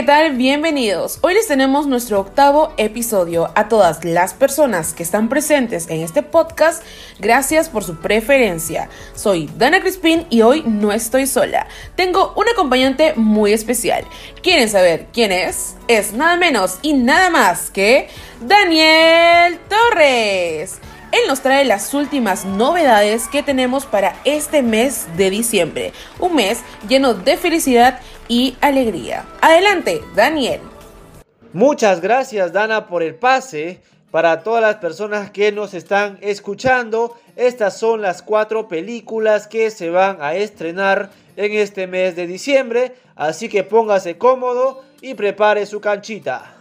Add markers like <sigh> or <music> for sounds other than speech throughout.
¿qué tal? Bienvenidos. Hoy les tenemos nuestro octavo episodio. A todas las personas que están presentes en este podcast, gracias por su preferencia. Soy Dana Crispin y hoy no estoy sola. Tengo un acompañante muy especial. ¿Quieren saber quién es? Es nada menos y nada más que Daniel Torres. Él nos trae las últimas novedades que tenemos para este mes de diciembre, un mes lleno de felicidad y alegría. Adelante, Daniel. Muchas gracias, Dana, por el pase. Para todas las personas que nos están escuchando, estas son las cuatro películas que se van a estrenar en este mes de diciembre, así que póngase cómodo y prepare su canchita.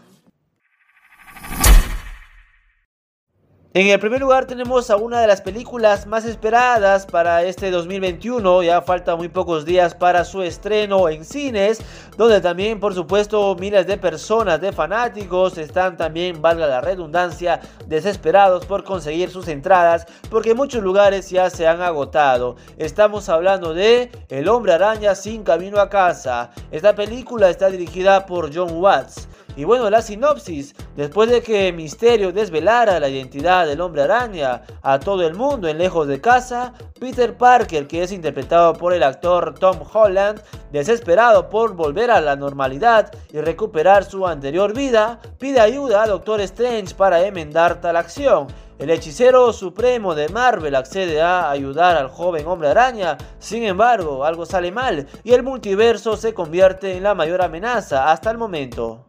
En el primer lugar tenemos a una de las películas más esperadas para este 2021, ya faltan muy pocos días para su estreno en cines, donde también por supuesto miles de personas, de fanáticos, están también, valga la redundancia, desesperados por conseguir sus entradas, porque muchos lugares ya se han agotado. Estamos hablando de El hombre araña sin camino a casa. Esta película está dirigida por John Watts. Y bueno, la sinopsis, después de que Misterio desvelara la identidad del hombre araña a todo el mundo en lejos de casa, Peter Parker, que es interpretado por el actor Tom Holland, desesperado por volver a la normalidad y recuperar su anterior vida, pide ayuda a Doctor Strange para enmendar tal acción. El hechicero supremo de Marvel accede a ayudar al joven hombre araña, sin embargo, algo sale mal y el multiverso se convierte en la mayor amenaza hasta el momento.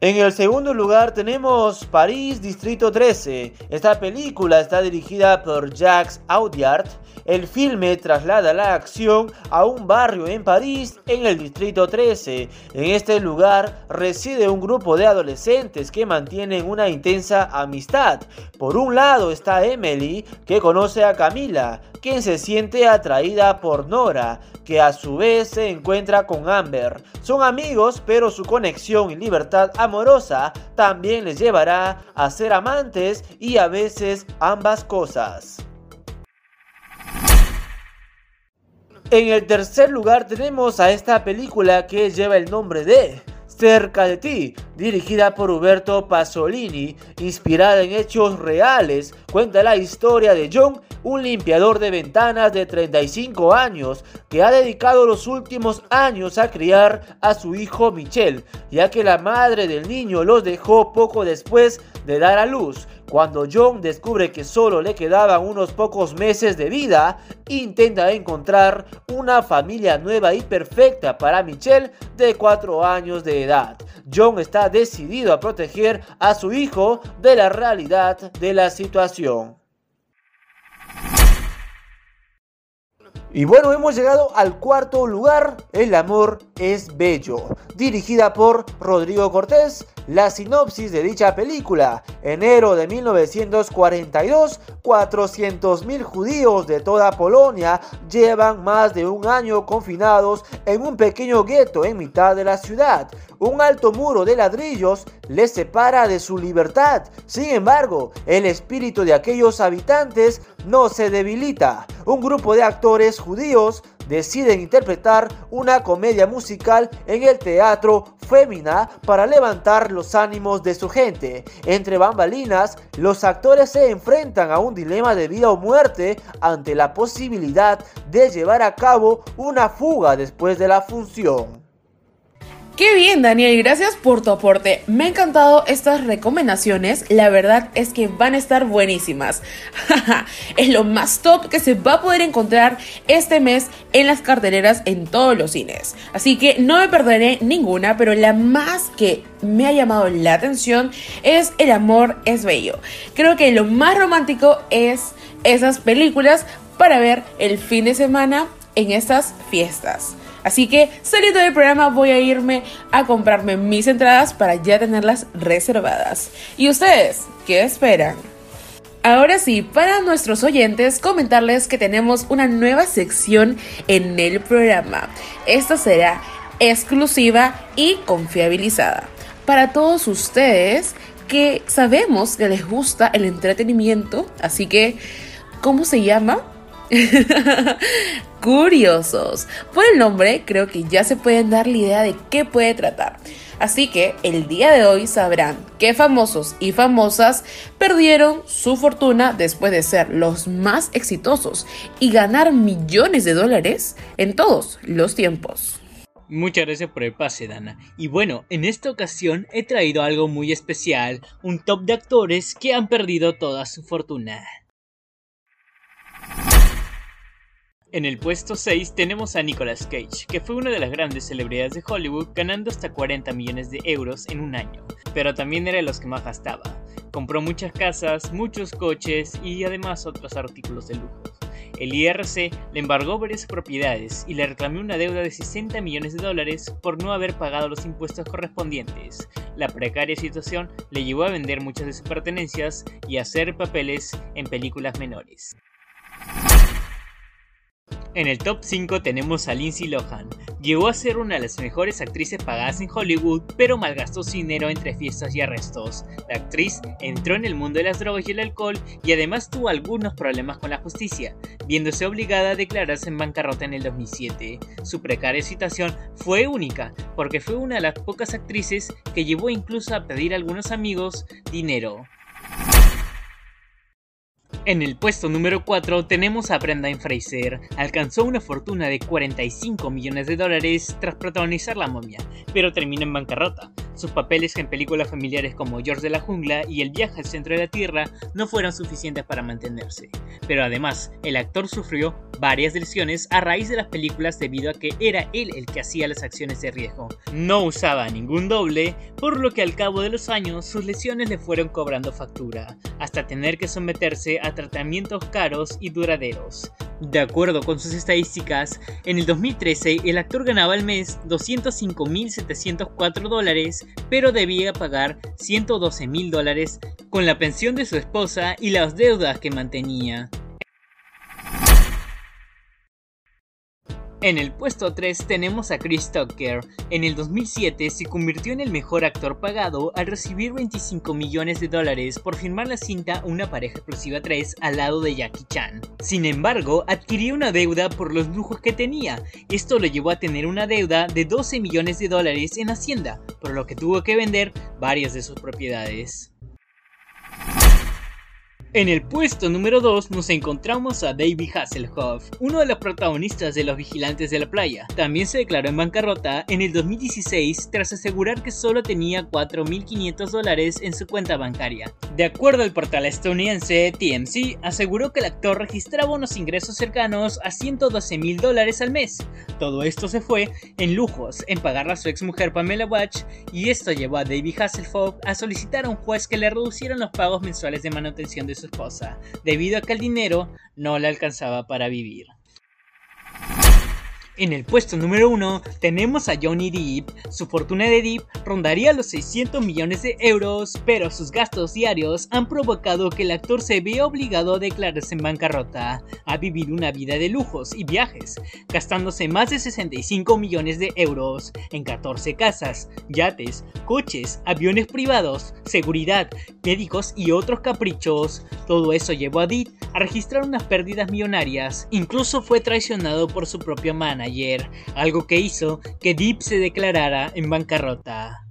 En el segundo lugar tenemos París Distrito 13. Esta película está dirigida por Jacques Audiard. El filme traslada la acción a un barrio en París en el Distrito 13. En este lugar reside un grupo de adolescentes que mantienen una intensa amistad. Por un lado está Emily, que conoce a Camila, quien se siente atraída por Nora, que a su vez se encuentra con Amber. Son amigos, pero su conexión y libertad amorosa también les llevará a ser amantes y a veces ambas cosas. En el tercer lugar tenemos a esta película que lleva el nombre de Cerca de ti, dirigida por Huberto Pasolini, inspirada en hechos reales, cuenta la historia de John, un limpiador de ventanas de 35 años que ha dedicado los últimos años a criar a su hijo Michel, ya que la madre del niño los dejó poco después de dar a luz. Cuando John descubre que solo le quedaban unos pocos meses de vida, intenta encontrar una familia nueva y perfecta para Michelle de 4 años de edad. John está decidido a proteger a su hijo de la realidad de la situación. Y bueno, hemos llegado al cuarto lugar, El amor es bello, dirigida por Rodrigo Cortés. La sinopsis de dicha película, enero de 1942, 400.000 judíos de toda Polonia llevan más de un año confinados en un pequeño gueto en mitad de la ciudad. Un alto muro de ladrillos les separa de su libertad. Sin embargo, el espíritu de aquellos habitantes no se debilita. Un grupo de actores judíos deciden interpretar una comedia musical en el teatro Fémina para levantar los ánimos de su gente. Entre bambalinas, los actores se enfrentan a un dilema de vida o muerte ante la posibilidad de llevar a cabo una fuga después de la función. Qué bien, Daniel, gracias por tu aporte. Me han encantado estas recomendaciones. La verdad es que van a estar buenísimas. <laughs> es lo más top que se va a poder encontrar este mes en las carteleras en todos los cines. Así que no me perderé ninguna, pero la más que me ha llamado la atención es El amor es bello. Creo que lo más romántico es esas películas para ver el fin de semana en estas fiestas. Así que saliendo del programa voy a irme a comprarme mis entradas para ya tenerlas reservadas. ¿Y ustedes qué esperan? Ahora sí, para nuestros oyentes, comentarles que tenemos una nueva sección en el programa. Esta será exclusiva y confiabilizada. Para todos ustedes que sabemos que les gusta el entretenimiento, así que, ¿cómo se llama? <laughs> Curiosos. Por el nombre, creo que ya se pueden dar la idea de qué puede tratar. Así que el día de hoy sabrán qué famosos y famosas perdieron su fortuna después de ser los más exitosos y ganar millones de dólares en todos los tiempos. Muchas gracias por el pase, Dana. Y bueno, en esta ocasión he traído algo muy especial, un top de actores que han perdido toda su fortuna. En el puesto 6 tenemos a Nicolas Cage, que fue una de las grandes celebridades de Hollywood, ganando hasta 40 millones de euros en un año, pero también era de los que más gastaba. Compró muchas casas, muchos coches y además otros artículos de lujo. El IRC le embargó varias propiedades y le reclamó una deuda de 60 millones de dólares por no haber pagado los impuestos correspondientes. La precaria situación le llevó a vender muchas de sus pertenencias y a hacer papeles en películas menores. En el top 5 tenemos a Lindsay Lohan. Llegó a ser una de las mejores actrices pagadas en Hollywood, pero malgastó su dinero entre fiestas y arrestos. La actriz entró en el mundo de las drogas y el alcohol y además tuvo algunos problemas con la justicia, viéndose obligada a declararse en bancarrota en el 2007. Su precaria situación fue única, porque fue una de las pocas actrices que llevó incluso a pedir a algunos amigos dinero. En el puesto número 4 tenemos a Brendan Fraser. Alcanzó una fortuna de 45 millones de dólares tras protagonizar La momia, pero termina en bancarrota. Sus papeles en películas familiares como George de la Jungla y El viaje al centro de la Tierra no fueron suficientes para mantenerse. Pero además, el actor sufrió varias lesiones a raíz de las películas debido a que era él el que hacía las acciones de riesgo. No usaba ningún doble, por lo que al cabo de los años sus lesiones le fueron cobrando factura, hasta tener que someterse a tratamientos caros y duraderos. De acuerdo con sus estadísticas, en el 2013 el actor ganaba al mes 205.704 dólares, pero debía pagar 112.000 dólares con la pensión de su esposa y las deudas que mantenía. En el puesto 3 tenemos a Chris Tucker. En el 2007 se convirtió en el mejor actor pagado al recibir 25 millones de dólares por firmar la cinta Una pareja explosiva 3 al lado de Jackie Chan. Sin embargo, adquirió una deuda por los lujos que tenía. Esto lo llevó a tener una deuda de 12 millones de dólares en Hacienda, por lo que tuvo que vender varias de sus propiedades. En el puesto número 2 nos encontramos a David Hasselhoff, uno de los protagonistas de Los Vigilantes de la Playa. También se declaró en bancarrota en el 2016 tras asegurar que solo tenía 4.500 dólares en su cuenta bancaria. De acuerdo al portal estadounidense TMC, aseguró que el actor registraba unos ingresos cercanos a 112.000 dólares al mes. Todo esto se fue en lujos, en pagar a su ex mujer Pamela Watch, y esto llevó a David Hasselhoff a solicitar a un juez que le reducieran los pagos mensuales de manutención de su esposa, debido a que el dinero no le alcanzaba para vivir. En el puesto número 1 tenemos a Johnny Depp. Su fortuna de Depp rondaría los 600 millones de euros, pero sus gastos diarios han provocado que el actor se vea obligado a declararse en bancarrota, a vivir una vida de lujos y viajes, gastándose más de 65 millones de euros en 14 casas, yates, coches, aviones privados, seguridad, médicos y otros caprichos. Todo eso llevó a Depp a registrar unas pérdidas millonarias, incluso fue traicionado por su propio manager ayer, algo que hizo que Deep se declarara en bancarrota.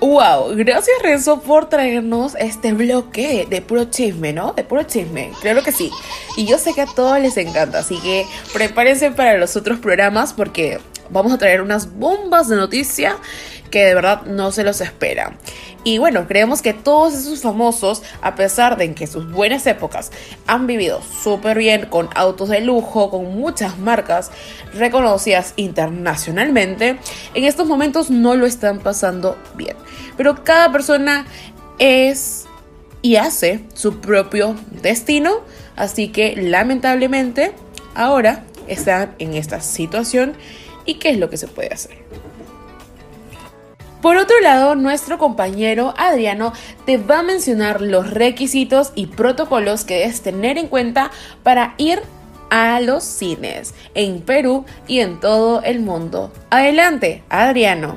Wow, gracias Renzo por traernos este bloque de puro chisme, ¿no? De puro chisme, claro que sí. Y yo sé que a todos les encanta, así que prepárense para los otros programas porque vamos a traer unas bombas de noticia que de verdad no se los espera. Y bueno, creemos que todos esos famosos, a pesar de que sus buenas épocas han vivido súper bien con autos de lujo, con muchas marcas reconocidas internacionalmente, en estos momentos no lo están pasando bien. Pero cada persona es y hace su propio destino, así que lamentablemente ahora están en esta situación y qué es lo que se puede hacer. Por otro lado, nuestro compañero Adriano te va a mencionar los requisitos y protocolos que debes tener en cuenta para ir a los cines en Perú y en todo el mundo. Adelante, Adriano.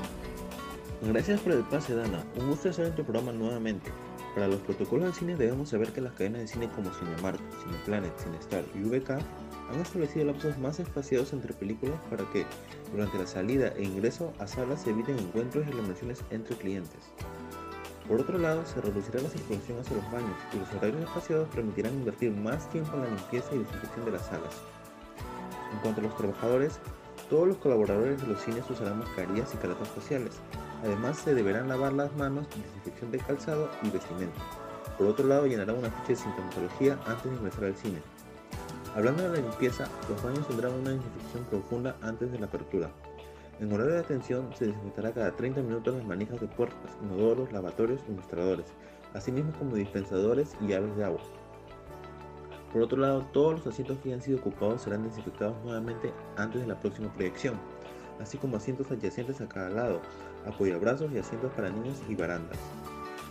Gracias por el pase, Dana. Un gusto estar en tu programa nuevamente. Para los protocolos de cine debemos saber que las cadenas de cine como Cinemark, Cineplanet, Cinestar y VK han establecido lapsos más espaciados entre películas para que, durante la salida e ingreso a salas, se eviten encuentros y relaciones entre clientes. Por otro lado, se reducirá la circulación hacia los baños y los horarios espaciados permitirán invertir más tiempo en la limpieza y desinfección de las salas. En cuanto a los trabajadores, todos los colaboradores de los cines usarán mascarillas y caratas faciales. Además, se deberán lavar las manos, desinfección de calzado y vestimenta. Por otro lado, llenará una ficha de sintomatología antes de ingresar al cine. Hablando de la limpieza, los baños tendrán una desinfección profunda antes de la apertura. En horario de atención se desinfectará cada 30 minutos las manijas de puertas, inodoros, lavatorios y mostradores, asimismo como dispensadores y llaves de agua. Por otro lado, todos los asientos que hayan sido ocupados serán desinfectados nuevamente antes de la próxima proyección, así como asientos adyacentes a cada lado, apoyabrazos y asientos para niños y barandas.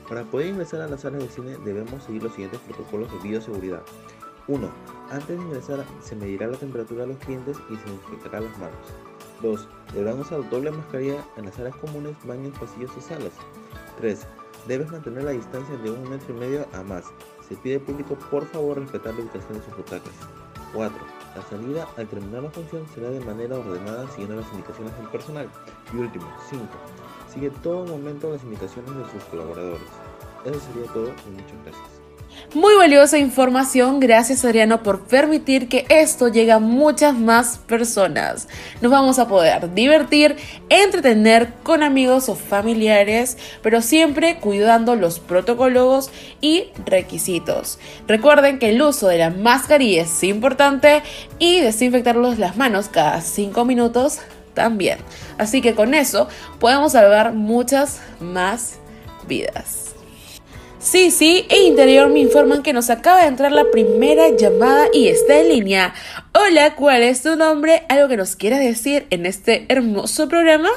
Para poder ingresar a las salas de cine debemos seguir los siguientes protocolos de bioseguridad. 1. Antes de ingresar se medirá la temperatura de los clientes y se desinfectará las manos. 2. Deberán usar doble mascarilla en las salas comunes, baños, pasillos y salas. 3. Debes mantener la distancia de un metro y medio a más. Se pide al público por favor respetar la ubicación de sus butacas. 4. La salida al terminar la función será de manera ordenada siguiendo las indicaciones del personal. Y último, 5. Sigue todo momento las indicaciones de sus colaboradores. Eso sería todo y muchas gracias. Muy valiosa información, gracias Adriano por permitir que esto llegue a muchas más personas. Nos vamos a poder divertir, entretener con amigos o familiares, pero siempre cuidando los protocolos y requisitos. Recuerden que el uso de la mascarilla es importante y desinfectarlos las manos cada 5 minutos también. Así que con eso podemos salvar muchas más vidas. Sí, sí, e Interior me informan que nos acaba de entrar la primera llamada y está en línea. Hola, ¿cuál es tu nombre? ¿Algo que nos quieras decir en este hermoso programa?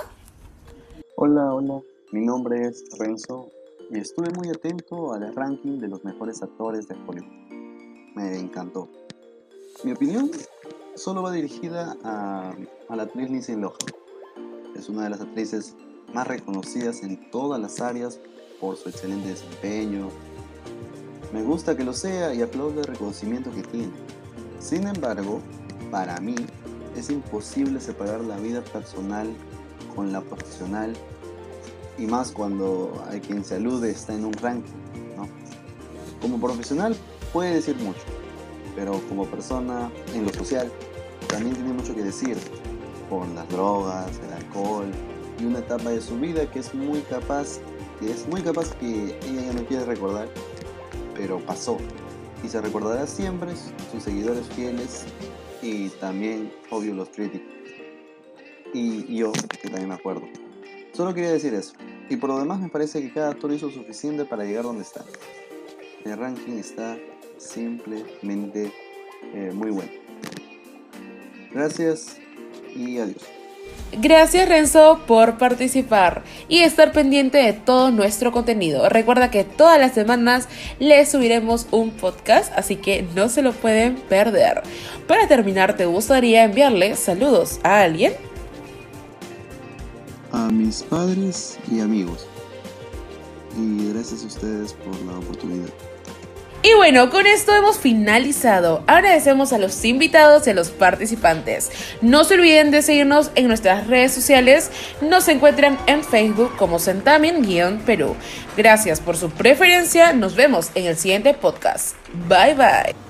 Hola, hola, mi nombre es Renzo y estuve muy atento al ranking de los mejores actores de Hollywood. Me encantó. Mi opinión solo va dirigida a, a la actriz Lindsay Lohan. Es una de las actrices más reconocidas en todas las áreas por su excelente desempeño. Me gusta que lo sea y aplaudo el reconocimiento que tiene. Sin embargo, para mí es imposible separar la vida personal con la profesional y más cuando a quien se alude está en un ranking. Como profesional puede decir mucho, pero como persona en lo social también tiene mucho que decir por las drogas, el alcohol y una etapa de su vida que es muy capaz que es muy capaz que ella ya no quiere recordar, pero pasó. Y se recordará siempre sus seguidores fieles y también, obvio, los críticos. Y yo, que también me acuerdo. Solo quería decir eso. Y por lo demás me parece que cada actor hizo suficiente para llegar donde está. El ranking está simplemente eh, muy bueno. Gracias y adiós. Gracias Renzo por participar y estar pendiente de todo nuestro contenido. Recuerda que todas las semanas les subiremos un podcast, así que no se lo pueden perder. Para terminar, ¿te gustaría enviarle saludos a alguien? A mis padres y amigos. Y gracias a ustedes por la oportunidad. Y bueno, con esto hemos finalizado. Agradecemos a los invitados y a los participantes. No se olviden de seguirnos en nuestras redes sociales. Nos encuentran en Facebook como Centamin-Perú. Gracias por su preferencia. Nos vemos en el siguiente podcast. Bye bye.